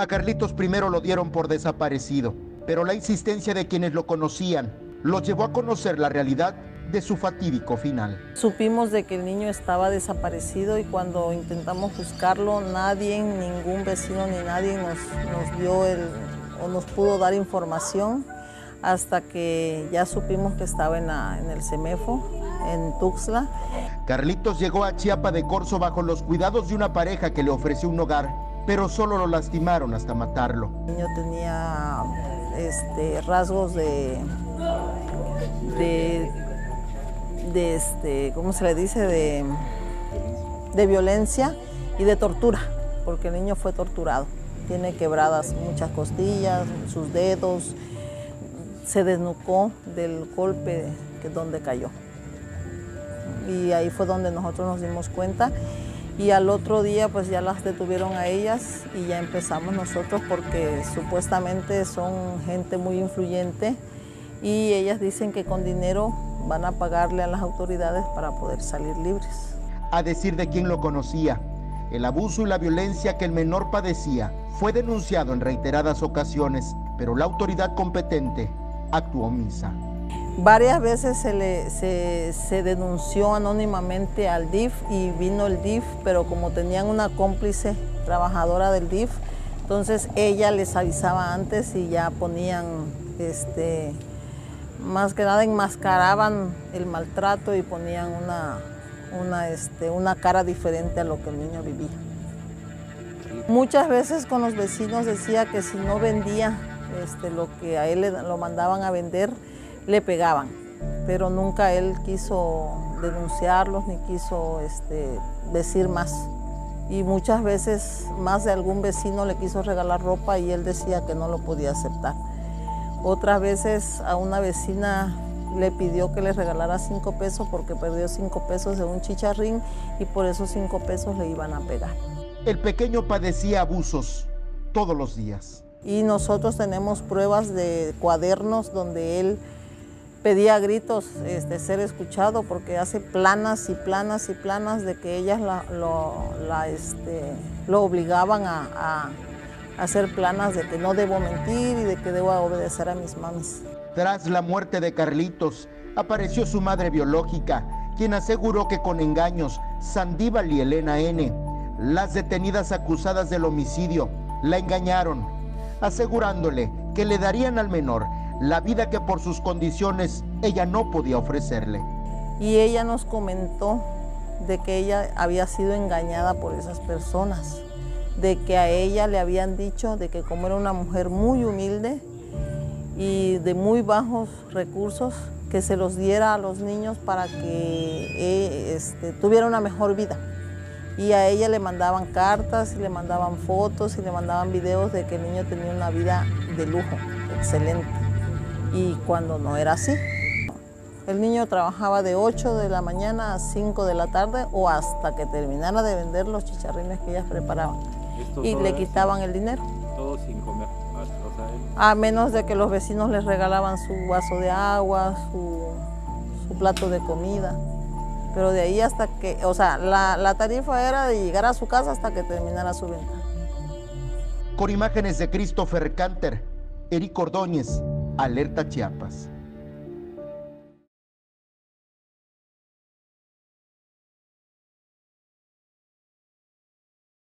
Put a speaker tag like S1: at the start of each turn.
S1: A Carlitos primero lo dieron por desaparecido, pero la insistencia de quienes lo conocían lo llevó a conocer la realidad de su fatídico final.
S2: Supimos de que el niño estaba desaparecido y cuando intentamos buscarlo, nadie, ningún vecino ni nadie nos, nos dio el, o nos pudo dar información hasta que ya supimos que estaba en, la- en el CEMEFO, en Tuxtla.
S1: Carlitos llegó a Chiapa de Corzo bajo los cuidados de una pareja que le ofreció un hogar, pero solo lo lastimaron hasta matarlo.
S2: El niño tenía este, rasgos de, de, de este, ¿cómo se le dice? De, de violencia y de tortura, porque el niño fue torturado. Tiene quebradas muchas costillas, sus dedos, se desnucó del golpe que donde cayó. Y ahí fue donde nosotros nos dimos cuenta. Y al otro día pues ya las detuvieron a ellas y ya empezamos nosotros porque supuestamente son gente muy influyente y ellas dicen que con dinero van a pagarle a las autoridades para poder salir libres.
S1: A decir de quien lo conocía, el abuso y la violencia que el menor padecía fue denunciado en reiteradas ocasiones, pero la autoridad competente actuó omisa.
S2: Varias veces se, le, se, denunció anónimamente al DIF y vino el DIF, pero como tenían una cómplice trabajadora del DIF, entonces ella les avisaba antes y ya ponían, este, más que nada enmascaraban el maltrato y ponían una, una, este, una cara diferente a lo que el niño vivía. Muchas veces con los vecinos decía que si no vendía este, lo que a él le, lo mandaban a vender, le pegaban, pero nunca él quiso denunciarlos ni quiso este, decir más. Y muchas veces más de algún vecino le quiso regalar ropa y él decía que no lo podía aceptar. Otras veces a una vecina le pidió que le regalara cinco pesos porque perdió cinco pesos de un chicharrín y por esos cinco pesos le iban a pegar.
S1: El pequeño padecía abusos todos los días.
S2: Y nosotros tenemos pruebas de cuadernos donde él pedía gritos este, ser escuchado porque hace planas y planas y planas de que ellas la- lo, este, obligaban a, a hacer planas de que no debo mentir y de que debo obedecer a mis mamis.
S1: Tras la muerte de Carlitos, apareció su madre biológica, quien aseguró que con engaños, Sandíbal y Elena N., las detenidas acusadas del homicidio, la engañaron, asegurándole que le darían al menor la vida que por sus condiciones ella no podía ofrecerle.
S2: Y ella nos comentó de que ella había sido engañada por esas personas, de que a ella le habían dicho de que como era una mujer muy humilde y de muy bajos recursos, que se los diera a los niños para que eh, este, tuviera una mejor vida. Y a ella le mandaban cartas, y le mandaban fotos y le mandaban videos de que el niño tenía una vida de lujo, excelente. Y cuando no era así, el niño trabajaba de 8 de la mañana a 5 de la tarde o hasta que terminara de vender los chicharrines que ellas preparaban. Y le quitaban el dinero.
S3: Todo sin comer. O sea, él-
S2: A menos de que los vecinos les regalaban su vaso de agua, su, su plato de comida. Pero de ahí hasta que, o sea, la, la tarifa era de llegar a su casa hasta que terminara su venta.
S1: Con imágenes de Christopher Canter, Eric Ordóñez, Alerta Chiapas.